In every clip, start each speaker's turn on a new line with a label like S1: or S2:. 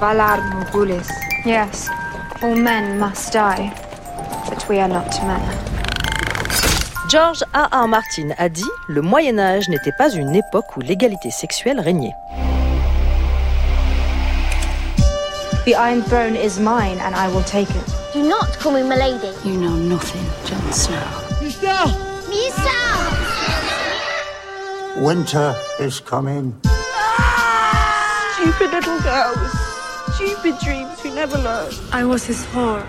S1: Valar Morgulis.
S2: Yes, all men must die, but we are not men.
S3: George A. R. Martin a dit Le Moyen Âge n'était pas une époque où l'égalité sexuelle régnait.
S1: The Iron Throne is mine, and I will take it.
S4: Do not call me milady.
S2: You know nothing, Jon Snow.
S4: Misa!
S5: Winter is coming.
S1: Stupid little girls. Stupid dreams who never learn.
S2: I was his whore.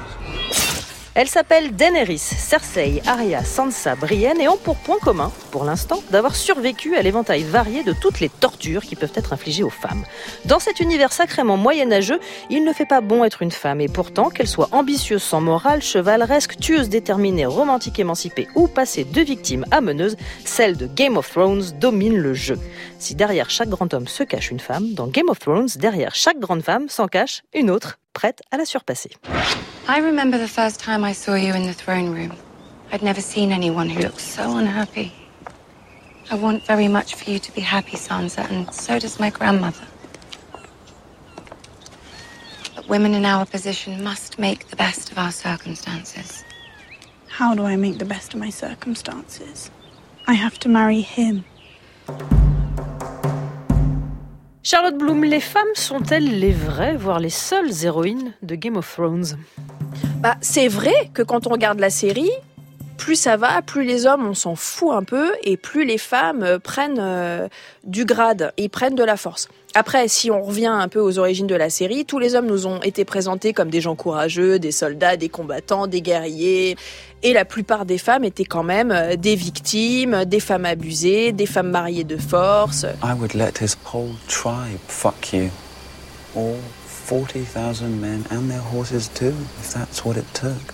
S3: Elles s'appellent Daenerys, Cersei, Arya, Sansa, Brienne et ont pour point commun, pour l'instant, d'avoir survécu à l'éventail varié de toutes les tortures qui peuvent être infligées aux femmes. Dans cet univers sacrément moyenâgeux, il ne fait pas bon être une femme et pourtant, qu'elle soit ambitieuse sans morale, chevaleresque, tueuse déterminée, romantique émancipée ou passée de victime à meneuse, celle de Game of Thrones domine le jeu. Si derrière chaque grand homme se cache une femme, dans Game of Thrones, derrière chaque grande femme s'en cache une autre, prête à la surpasser.
S2: I remember the first time I saw you in the throne room. I'd never seen anyone who looked so unhappy. I want very much for you to be happy, Sansa, and so does my grandmother. But women in our position must make the best of our circumstances.
S6: How do I make the best of my circumstances? I have to marry him.
S3: Charlotte Bloom, les femmes sont-elles les vraies, voire les seules héroïnes de Game of Thrones
S7: Bah, c'est vrai que quand on regarde la série, plus ça va, plus les hommes on s'en fout un peu et plus les femmes euh, prennent euh, du grade et prennent de la force. Après, si on revient un peu aux origines de la série, tous les hommes nous ont été présentés comme des gens courageux, des soldats, des combattants, des guerriers. Et la plupart des femmes étaient quand même euh, des victimes, des femmes abusées, des femmes mariées de force.
S8: I would let his whole tribe fuck you. 40,000 men and their horses too, if that's what it took.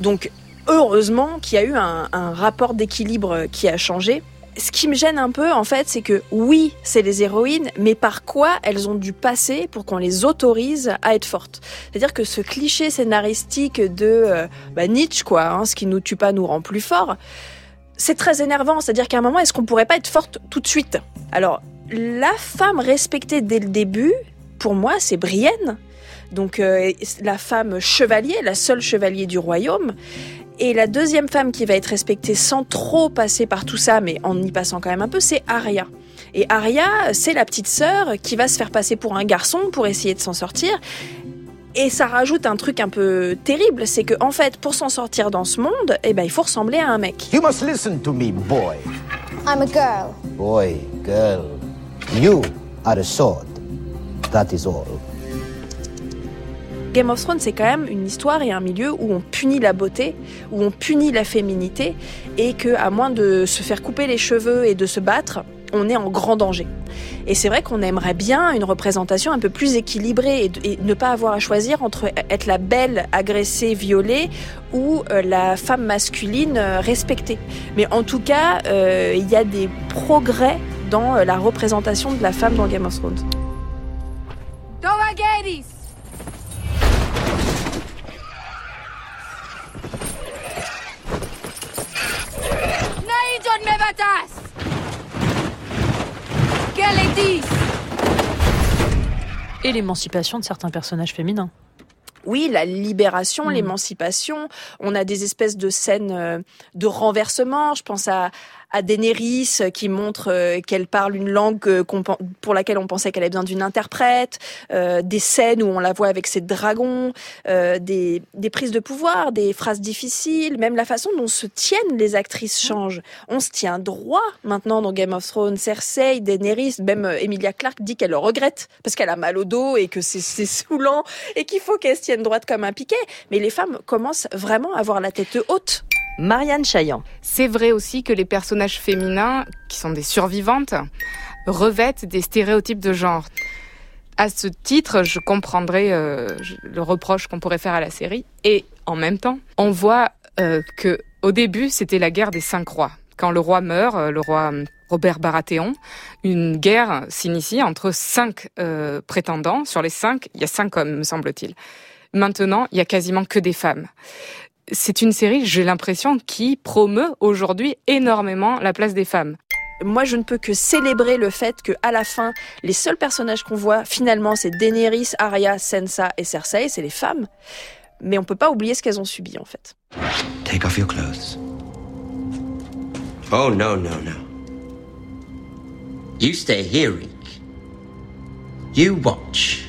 S7: Donc, heureusement qu'il y a eu un, rapport d'équilibre qui a changé. Ce qui me gêne un peu, en fait, c'est que oui, c'est les héroïnes, mais par quoi elles ont dû passer pour qu'on les autorise à être fortes? C'est-à-dire que ce cliché scénaristique de euh, bah, Nietzsche, quoi, hein, ce qui nous tue pas nous rend plus forts, c'est très énervant. C'est-à-dire qu'à un moment, est-ce qu'on pourrait pas être forte tout de suite? Alors, la femme respectée dès le début, pour moi, c'est Brienne. Donc, euh, la femme chevalier, la seule chevalier du royaume. Et la deuxième femme qui va être respectée sans trop passer par tout ça, mais en y passant quand même un peu, c'est Arya. Et Arya, c'est la petite sœur qui va se faire passer pour un garçon pour essayer de s'en sortir. Et ça rajoute un truc un peu terrible, c'est que en fait, pour s'en sortir dans ce monde, eh ben, il faut ressembler à un mec.
S5: You must listen to me, boy.
S4: I'm a girl.
S5: Boy, girl. You are a sword. That is all.
S7: Game of Thrones, c'est quand même une histoire et un milieu où on punit la beauté, où on punit la féminité, et que à moins de se faire couper les cheveux et de se battre, on est en grand danger. Et c'est vrai qu'on aimerait bien une représentation un peu plus équilibrée et, ne pas avoir à choisir entre être la belle agressée, violée ou euh, la femme masculine euh, respectée. Mais en tout cas, euh, il y a des progrès dans la représentation de la femme dans Game of Thrones.
S3: Et l'émancipation de certains personnages féminins.
S7: Oui, la libération, l'émancipation. On a des espèces de scènes euh, de renversement. Je pense à, à Daenerys euh, qui montre euh, qu'elle parle une langue pour laquelle on pensait qu'elle avait besoin d'une interprète. euh, des scènes où on la voit avec ses dragons. euh, des, des prises de pouvoir, des phrases difficiles. Même la façon dont se tiennent les actrices change. On se tient droit maintenant dans Game of Thrones. Cersei, Daenerys, même euh, Emilia Clarke dit qu'elle le regrette parce qu'elle a mal au dos et que c'est saoulant et qu'il faut qu'elle se tienne droite comme un piquet. Mais les femmes commencent vraiment à avoir la tête haute.
S3: Marianne Chaillan.
S9: C'est vrai aussi que les personnages féminins, qui sont des survivantes, revêtent des stéréotypes de genre. À ce titre, je comprendrais euh, le reproche qu'on pourrait faire à la série. Et en même temps, on voit euh, que au début, c'était la guerre des cinq rois. Quand le roi meurt, euh, le roi Robert Baratheon, une guerre s'initie entre cinq euh, prétendants. Sur les cinq, il y a cinq hommes, me semble-t-il. Maintenant, il y a quasiment que des femmes c'est une série, j'ai l'impression, qui promeut aujourd'hui énormément la place des femmes.
S7: moi je ne peux que célébrer le fait que à la fin, les seuls personnages qu'on voit finalement c'est Daenerys, Arya, Sansa et Cersei, c'est les femmes. Mais on peut pas oublier ce qu'elles ont subi en fait.
S10: Take off your clothes. Oh, no, no, no. You stay here, Reek. You watch.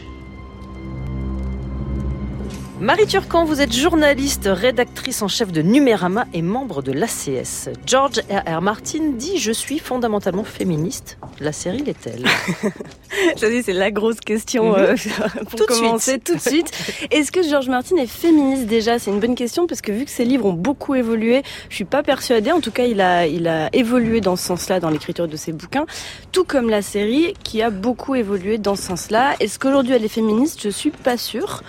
S3: Marie Turcan, vous êtes journaliste, rédactrice en chef de Numérama et membre de l'ACS. George R.R. Martin dit Je suis fondamentalement féministe. La série l'est-elle?
S11: Ça dit, c'est la grosse question
S3: Mhm.
S11: euh, pour
S3: Tout de
S11: commencer
S3: suite.
S11: tout de suite. Est-ce que George Martin est féministe déjà? C'est une bonne question parce que vu que ses livres ont beaucoup évolué, je suis pas persuadée. En tout cas, il a, il a évolué dans ce sens-là dans l'écriture de ses bouquins, tout comme la série qui a beaucoup évolué dans ce sens-là. Est-ce qu'aujourd'hui elle est féministe? Je suis pas sûre.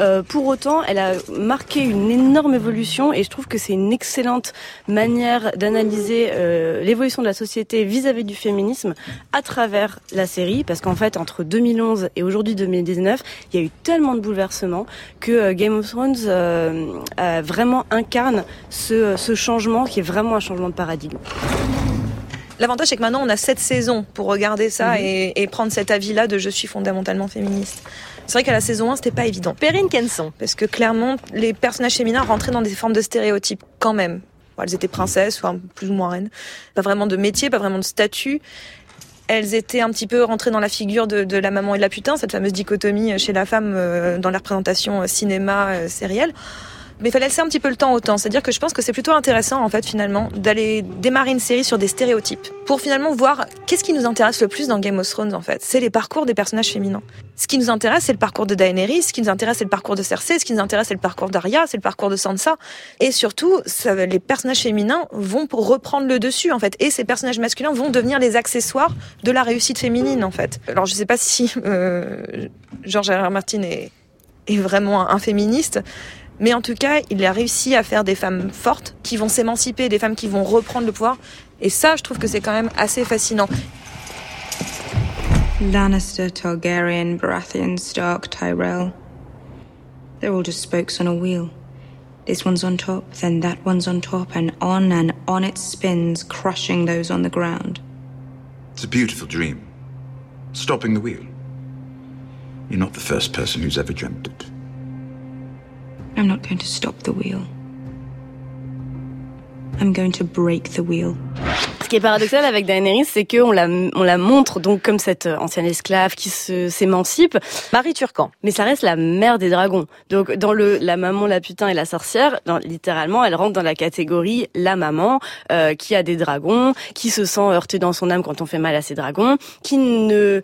S11: Euh, pour autant, elle a marqué une énorme évolution et je trouve que c'est une excellente manière d'analyser euh, l'évolution de la société vis-à-vis du féminisme à travers la série, parce qu'en fait, entre 2011 et aujourd'hui 2019, il y a eu tellement de bouleversements que euh, Game of Thrones vraiment incarne ce, ce changement qui est vraiment un changement de paradigme.
S12: L'avantage, c'est que maintenant, on a sept saisons pour regarder ça et, et prendre cet avis-là de je suis fondamentalement féministe. C'est vrai qu'à la saison 1, c'était pas évident.
S3: Perrine Kenson.
S12: Parce que clairement, les personnages féminins rentraient dans des formes de stéréotypes quand même. Elles étaient princesses, enfin, plus ou moins reines. Pas vraiment de métier, pas vraiment de statut. Elles étaient un petit peu rentrées dans la figure de, la maman et de la putain, cette fameuse dichotomie chez la femme euh, dans la représentation euh, cinéma, euh, sérielle. Mais il fallait laisser un petit peu le temps au temps. C'est-à-dire que je pense que c'est plutôt intéressant, en fait, finalement, d'aller démarrer une série sur des stéréotypes. Pour finalement voir qu'est-ce qui nous intéresse le plus dans Game of Thrones, en fait. C'est les parcours des personnages féminins. Ce qui nous intéresse, c'est le parcours de Daenerys. Ce qui nous intéresse, c'est le parcours de Cersei. Ce qui nous intéresse, c'est le parcours d'Arya. C'est le parcours de Sansa. Et surtout, les personnages féminins vont pour reprendre le dessus, en fait. Et ces personnages masculins vont devenir les accessoires de la réussite féminine, en fait. Alors, je sais pas si euh, George R. R. Martin est vraiment un féministe. Mais en tout cas, il a réussi à faire des femmes fortes qui vont s'émanciper, des femmes qui vont reprendre le pouvoir. Et ça, je trouve que c'est quand même assez fascinant.
S13: Lannister, Targaryen, Baratheon, Stark, Tyrell. They're all just spokes on a wheel. This one's on top, then that one's on top, and on and on it spins, crushing those on the ground.
S14: It's a beautiful dream. Stopping the wheel. You're not the first person who's ever dreamt it.
S13: I'm not going to stop the wheel. I'm going to break the wheel.
S11: Ce qui est paradoxal avec Daenerys, c'est qu'on la, on la montre donc comme cette euh, ancienne esclave qui se, s'émancipe.
S3: Marie Turcan.
S11: Mais ça reste la mère des dragons. Donc dans le la maman, la putain et la sorcière, dans, littéralement, elle rentre dans la catégorie la maman euh, qui a des dragons, qui se sent heurtée dans son âme quand on fait mal à ses dragons, qui ne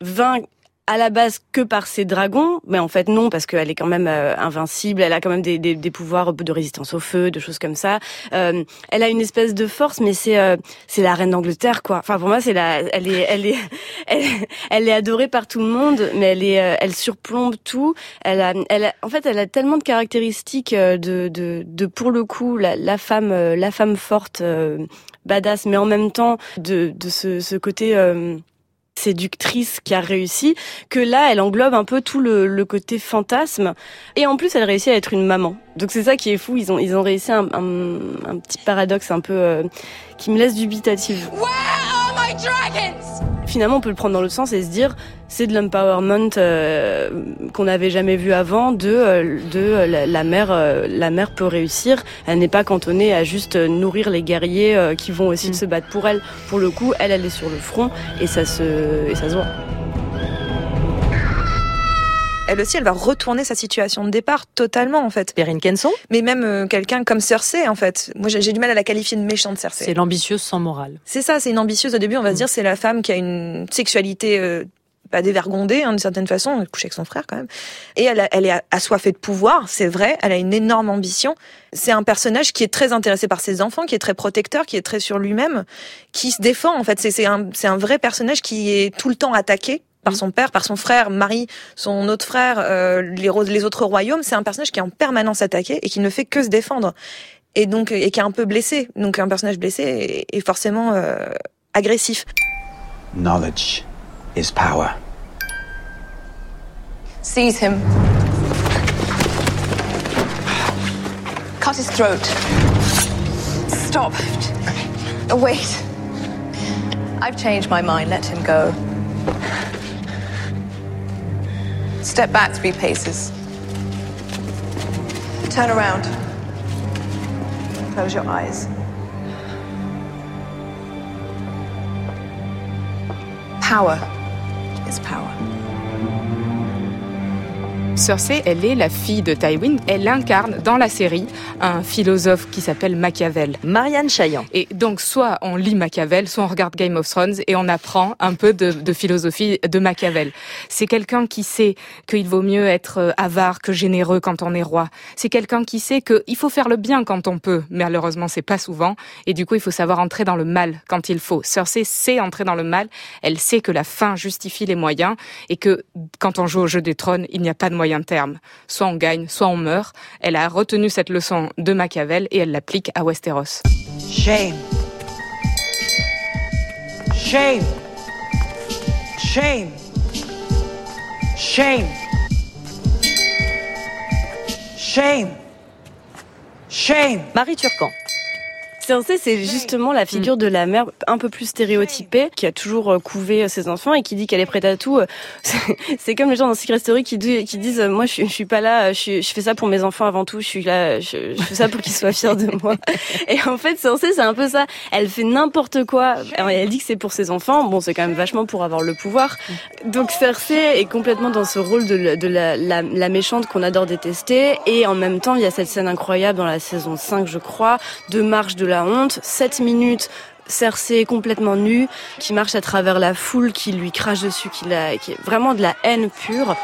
S11: vainc à la base que par ses dragons, mais en fait non parce qu'elle est quand même euh, invincible, elle a quand même des, des, des, pouvoirs de résistance au feu, de choses comme ça. Euh, elle a une espèce de force, mais c'est euh, c'est la reine d'Angleterre quoi. Enfin pour moi c'est la, elle est elle est elle, est adorée par tout le monde, mais elle est euh, elle surplombe tout. Elle a elle a, en fait elle a tellement de caractéristiques euh, de de, de pour le coup la, la femme euh, la femme forte badass, mais en même temps de de ce, ce côté séductrice qui a réussi, que là, elle englobe un peu tout le, le, côté fantasme. Et en plus, elle réussit à être une maman. Donc c'est ça qui est fou. Ils ont, ils ont réussi un, un, un petit paradoxe un peu euh, qui me laisse dubitative.
S15: My dragons?
S11: Finalement, on peut le prendre dans l'autre sens et se dire, c'est de l'empowerment euh, qu'on n'avait jamais vu avant. De, euh, de la, la mère, euh, la mère peut réussir. Elle n'est pas cantonnée à juste nourrir les guerriers euh, qui vont aussi mmh. se battre pour elle. Pour le coup, elle, elle est sur le front et ça se, et ça se voit
S12: elle aussi, elle va retourner sa situation de départ totalement, en fait.
S3: Perrine Kenson
S12: Mais même euh, quelqu'un comme Cersei, en fait. Moi, j'ai du mal à la qualifier de méchante, Cersei.
S3: C'est l'ambitieuse sans morale.
S12: C'est ça, c'est une ambitieuse au début, on va mmh. se dire, c'est la femme qui a une sexualité euh, pas dévergondée, hein, d'une certaine façon, elle couche avec son frère quand même. Et elle, a, elle est assoiffée de pouvoir, c'est vrai, elle a une énorme ambition. C'est un personnage qui est très intéressé par ses enfants, qui est très protecteur, qui est très sur lui-même, qui se défend, en fait. C'est un, un vrai personnage qui est tout le temps attaqué par son père, par son frère, Marie, son autre frère, euh, les, les autres royaumes. C'est un personnage qui est en permanence attaqué et qui ne fait que se défendre. Et donc, et qui est un peu blessé. Donc, un personnage blessé est, est forcément euh, agressif.
S8: Knowledge is power.
S15: Seize him. Cut his throat. Stop. Wait. I've changed my mind. Let him go. Step back three paces. Turn around. Close your eyes. Power is power.
S9: Cersei, elle est la fille de Tywin. Elle incarne dans la série un philosophe qui s'appelle Machiavel.
S3: Marianne Chaillan.
S9: Et donc, soit on lit Machiavel, soit on regarde Game of Thrones et on apprend un peu de, de philosophie de Machiavel. C'est quelqu'un qui sait qu'il vaut mieux être euh, avare que généreux quand on est roi. C'est quelqu'un qui sait qu'il faut faire le bien quand on peut. Mais malheureusement, c'est pas souvent. Et du coup, il faut savoir entrer dans le mal quand il faut. Cersei sait entrer dans le mal. Elle sait que la fin justifie les moyens et que quand on joue au jeu des trônes, il n'y a pas de moyen terme. Soit on gagne, soit on meurt. Elle a retenu cette leçon de Machiavel et elle l'applique à Westeros.
S16: Shame. Shame. Shame. Shame. Shame. Shame.
S3: Marie Turcan.
S11: Cersei, c'est justement la figure de la mère un peu plus stéréotypée, qui a toujours euh, couvé euh, ses enfants et qui dit qu'elle est prête à tout. Euh, c'est comme les gens dans Secret Story qui, disent moi je, suis pas là, je, fais ça pour mes enfants avant tout, je suis là, je, fais ça pour qu'ils soient fiers de moi. Et en fait, Cersei, c'est un peu ça. Elle fait n'importe quoi. Elle dit que c'est pour ses enfants. Bon, c'est quand même vachement pour avoir le pouvoir. Donc Cersei est complètement dans ce rôle de, la, de la, la, la méchante qu'on adore détester. Et en même temps, il y a cette scène incroyable dans la saison 5, je crois, de marche de la honte, 7 minutes Cersei complètement nue, qui marche à travers la foule, qui lui crache dessus, qui, est vraiment de la haine pure.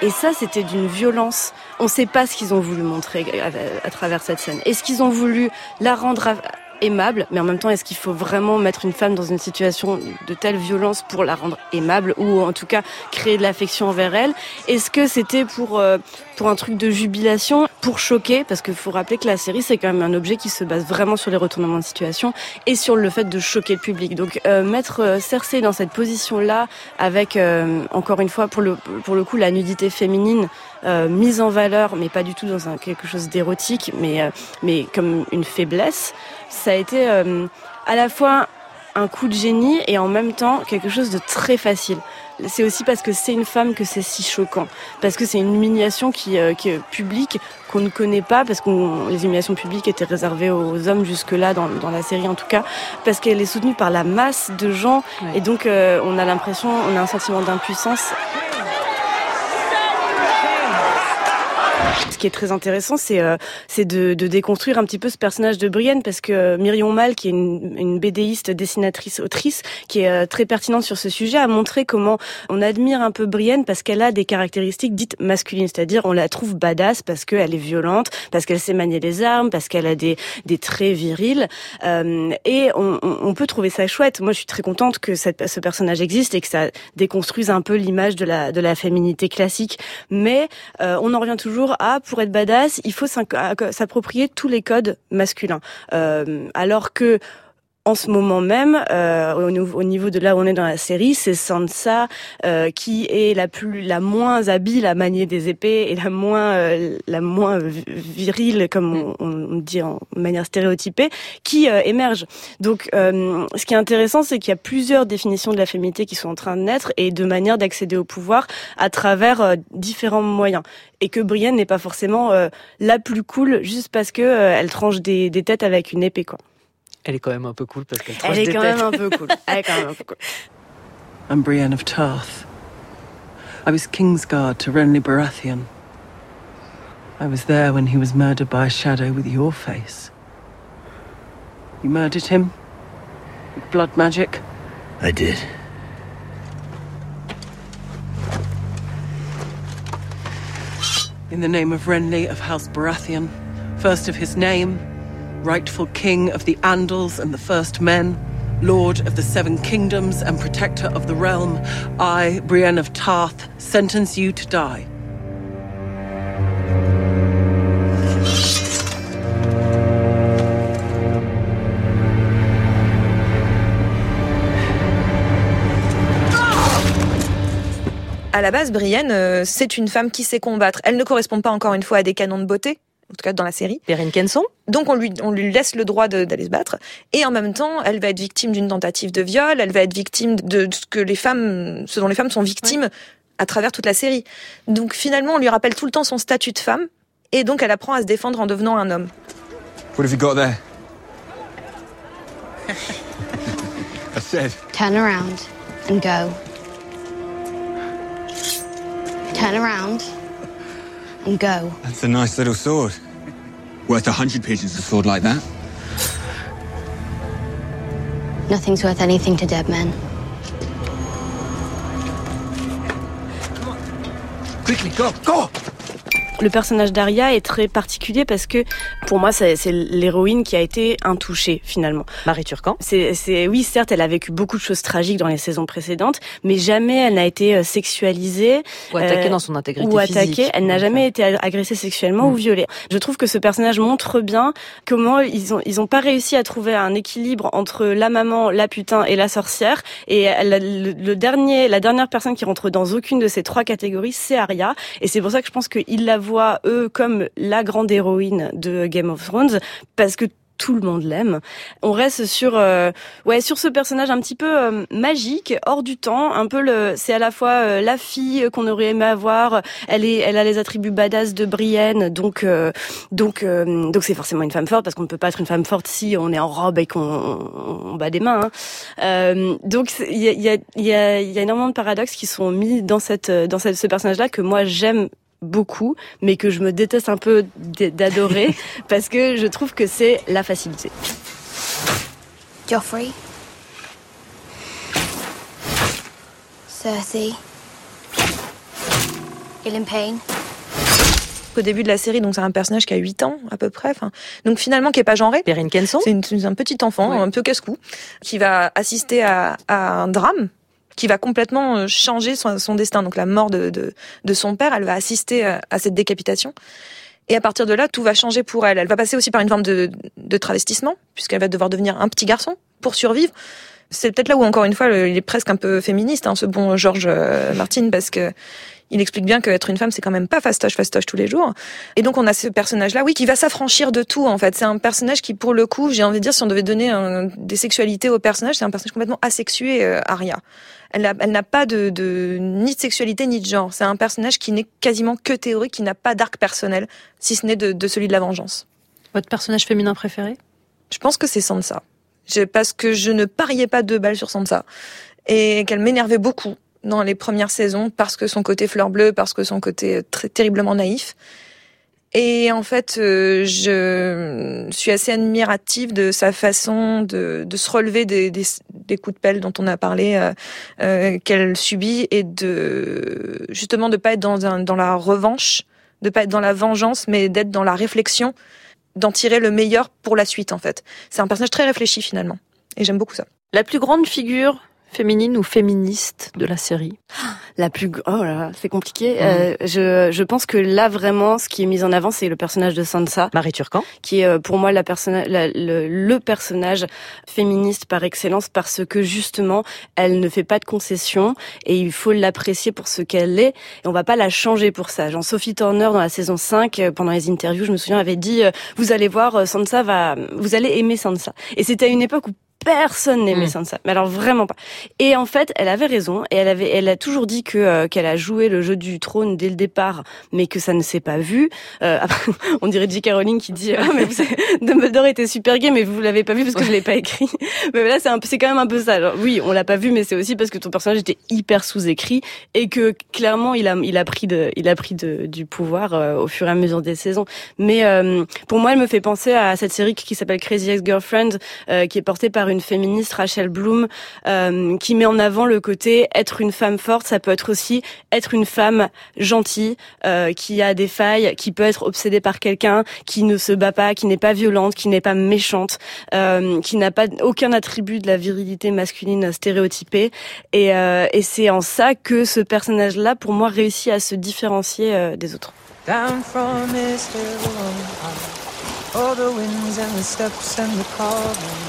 S11: Et ça, c'était d'une violence. On ne sait pas ce qu'ils ont voulu montrer à, à travers cette scène. Est-ce qu'ils ont voulu la rendre aimable, mais en même temps, est-ce qu'il faut vraiment mettre une femme dans une situation de telle violence pour la rendre aimable ou en tout cas créer de l'affection envers elle? Est-ce que c'était pour euh, pour un truc de jubilation, pour choquer? Parce qu'il faut rappeler que la série c'est quand même un objet qui se base vraiment sur les retournements de situation et sur le fait de choquer le public. Donc euh, mettre euh, Cersei dans cette position-là, avec encore une fois pour le pour le coup la nudité féminine euh, mise en valeur, mais pas du tout dans un, quelque chose d'érotique, mais euh, mais comme une faiblesse ça a été euh, à la fois un coup de génie et en même temps quelque chose de très facile. C'est aussi parce que c'est une femme que c'est si choquant. Parce que c'est une humiliation qui, euh, qui est publique, qu'on ne connaît pas, parce que les humiliations publiques étaient réservées aux hommes jusque-là, dans, dans la série en tout cas, parce qu'elle est soutenue par la masse de gens, ouais. et donc euh, on a l'impression, on a un sentiment d'impuissance. Ce qui est très intéressant, c'est euh, de, de, déconstruire un petit peu ce personnage de Brienne, parce que euh, Myrion Mal, qui est une, une BDiste, dessinatrice, autrice, qui est euh, très pertinente sur ce sujet, a montré comment on admire un peu Brienne parce qu'elle a des caractéristiques dites masculines, c'est-à-dire on la trouve badass parce qu'elle est violente, parce qu'elle sait manier les armes, parce qu'elle a des, des traits virils, euh, et on, on, peut trouver ça chouette. Moi, je suis très contente que ce personnage existe et que ça déconstruise un peu l'image de la, de la féminité classique, mais euh, on en revient toujours à pour être badass, il faut s'approprier tous les codes masculins. Euh, alors que en ce moment même, euh, au, niveau de là où on est dans la série, c'est Sansa euh, qui est la plus, la moins habile à manier des épées et la moins, euh, la moins virile, comme on, on, dit en manière stéréotypée, qui euh, émerge. Donc, euh, ce qui est intéressant, c'est qu'il y a plusieurs définitions de la féminité qui sont en train de naître et de manière d'accéder au pouvoir à travers euh, différents moyens. Et que Brienne n'est pas forcément la plus cool juste parce que elle tranche des, des têtes avec une épée, quoi.
S17: Elle est quand même un peu cool parce qu'elle
S11: Elle est quand même un peu cool. Elle est quand même un peu cool.
S16: I'm Brienne of Tarth. I was Kingsguard to Renly Baratheon. I was there when he was murdered by a shadow with your face. You murdered him? With blood magic?
S5: I did.
S16: In the name of Renly of House Baratheon, first of his name, rightful king of the Andals and the First Men, lord of the Seven Kingdoms and protector of the realm, I, Brienne of Tarth, sentence you to die.
S12: À la base, Brienne, euh, c'est une femme qui sait combattre. Elle ne correspond pas encore une fois à des canons de beauté, en tout cas dans la série.
S3: Perrine Kenson.
S12: Donc on lui, on lui laisse le droit d'aller se battre. Et en même temps, elle va être victime d'une tentative de viol, elle va être victime de ce que les femmes, ce dont les femmes sont victimes à travers toute la série. Donc finalement, on lui rappelle tout le temps son statut de femme. Et donc elle apprend à se défendre en devenant un homme.
S8: What have you got there? I said,
S4: Turn around and go. Turn around and go.
S8: that's a nice little sword. Worth a hundred pigeons, a sword like that.
S4: Nothing's worth anything to dead men.
S8: Quickly, go, go!
S11: Le personnage d'Aria est très particulier parce que pour moi c'est l'héroïne qui a été intouchée finalement.
S3: Marie Turcan.
S11: C'est oui certes elle a vécu beaucoup de choses tragiques dans les saisons précédentes mais jamais elle n'a été euh, sexualisée
S3: Ou attaquée
S11: euh,
S3: dans son intégrité
S11: ou
S3: physique.
S11: attaquée. Elle n'a jamais été agressée sexuellement
S3: Mm.
S11: ou violée. Je trouve que ce personnage montre bien comment ils ont ils ont pas réussi à trouver un équilibre entre la maman, la putain et la sorcière et elle- le, le dernier la dernière personne qui rentre dans aucune de ces trois catégories c'est Arya et c'est pour ça que je pense qu'ils la voient eux comme la grande héroïne de Game of Thrones parce que tout le monde l'aime. On reste sur euh, ouais sur ce personnage un petit peu euh, magique, hors du temps, un peu le c'est à la fois euh, la fille qu'on aurait aimé avoir, elle est elle a les attributs badass de Brienne donc euh, donc donc c'est forcément une femme forte parce qu'on ne peut pas être une femme forte si on est en robe et qu'on on, bat des mains. hein. Donc il y a il y a y a, y a énormément de paradoxes qui sont mis dans cette dans cette, ce personnage là que moi j'aime beaucoup, mais que je me déteste un peu d'adorer parce que je trouve que c'est la facilité.
S4: Joffrey. Cersei. Gillian Payne.
S12: Au début de la série, donc c'est un personnage qui a 8 ans à peu près. Enfin, donc finalement qui est pas genré.
S3: Perrine Kenson.
S12: C'est un petit enfant, un peu casse-cou, qui va assister à, à un drame qui va complètement euh, changer son, destin. Donc la mort de, de, de son père, elle va assister à, à cette décapitation. Et à partir de là, tout va changer pour elle. Elle va passer aussi par une forme de, de travestissement, puisqu'elle va devoir devenir un petit garçon pour survivre. C'est peut-être là où, encore une fois, il est presque un peu féministe, hein, ce bon George euh, Martin, parce que il explique bien qu'être une femme, c'est quand même pas fastoche, fastoche tous les jours. Et donc, on a ce personnage-là, oui, qui va s'affranchir de tout, en fait. C'est un personnage qui, pour le coup, j'ai envie de dire, si on devait donner des sexualités au personnage, c'est un personnage complètement asexué, euh, Arya. Elle n'a elle n'a pas de, de, ni de sexualité, ni de genre. C'est un personnage qui n'est quasiment que théorique, qui n'a pas d'arc personnel, si ce n'est de, de celui de la vengeance.
S3: Votre personnage féminin préféré?
S12: Je pense que c'est Sansa. Je- parce que je ne pariais pas deux balles sur Sansa. Et qu'elle m'énervait beaucoup dans les premières saisons parce que son côté fleur bleue, parce que son côté euh, très terriblement naïf. Et en fait, euh, je suis assez admirative de sa façon de, se relever des, coups de pelle dont on a parlé euh, euh, qu'elle subit et de justement de pas être dans, dans la revanche, de pas être dans la vengeance, mais d'être dans la réflexion, d'en tirer le meilleur pour la suite en fait. C'est un personnage très réfléchi finalement, et j'aime beaucoup ça.
S3: La plus grande figure féminine ou féministe de la série
S11: La plus oh là là, c'est compliqué. Euh, je je pense que là vraiment ce qui est mis en avant c'est le personnage de Sansa,
S3: Marie Turcan,
S11: qui est euh, pour moi la personne la- le, le personnage féministe par excellence parce que justement elle ne fait pas de concessions et il faut l'apprécier pour ce qu'elle est et on va pas la changer pour ça. Jean Sophie Turner dans la saison 5 euh, pendant les interviews, je me souviens avait dit euh, vous allez voir Sansa va vous allez aimer Sansa. Et c'était à une époque où personne n'aimait
S3: Mm.
S11: Sansa, mais alors vraiment pas. Et en fait, elle avait raison et elle avait, elle a toujours dit que euh, qu'elle a joué le jeu du trône dès le départ, mais que ça ne s'est pas vu. Euh, après, on dirait J.K. Rowling qui dit ah mais vous savez, Dumbledore était super gay, mais vous l'avez pas vu parce que je l'ai pas écrit. mais là, c'est c'est quand même un peu ça. Alors, oui, on l'a pas vu, mais c'est aussi parce que ton personnage était hyper sous-écrit et que clairement il a, il a pris de, il a pris de, du pouvoir euh, au fur et à mesure des saisons. Mais euh, pour moi, elle me fait penser à cette série qui s'appelle Crazy Ex-Girlfriend, euh, qui est portée par une féministe Rachel Bloom, euh, qui met en avant le côté être une femme forte, ça peut être aussi être une femme gentille, euh, qui a des failles, qui peut être obsédée par quelqu'un, qui ne se bat pas, qui n'est pas violente, qui n'est pas méchante, euh, qui n'a pas aucun attribut de la virilité masculine stéréotypée. Et, c'est en ça que ce personnage-là, pour moi, réussit à se différencier des autres.
S18: Down from on high, all the winds and the steps and the carving.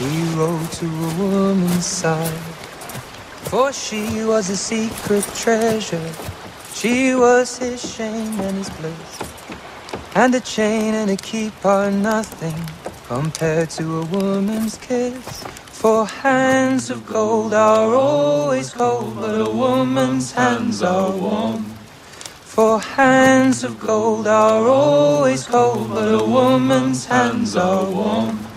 S18: He rode to a woman's side, for she was a secret treasure. She was his shame and his bliss. And a chain and a keep are nothing compared to a woman's kiss. For hands of gold are always cold, but a woman's hands are warm. For hands of gold are always cold, but a woman's hands are warm.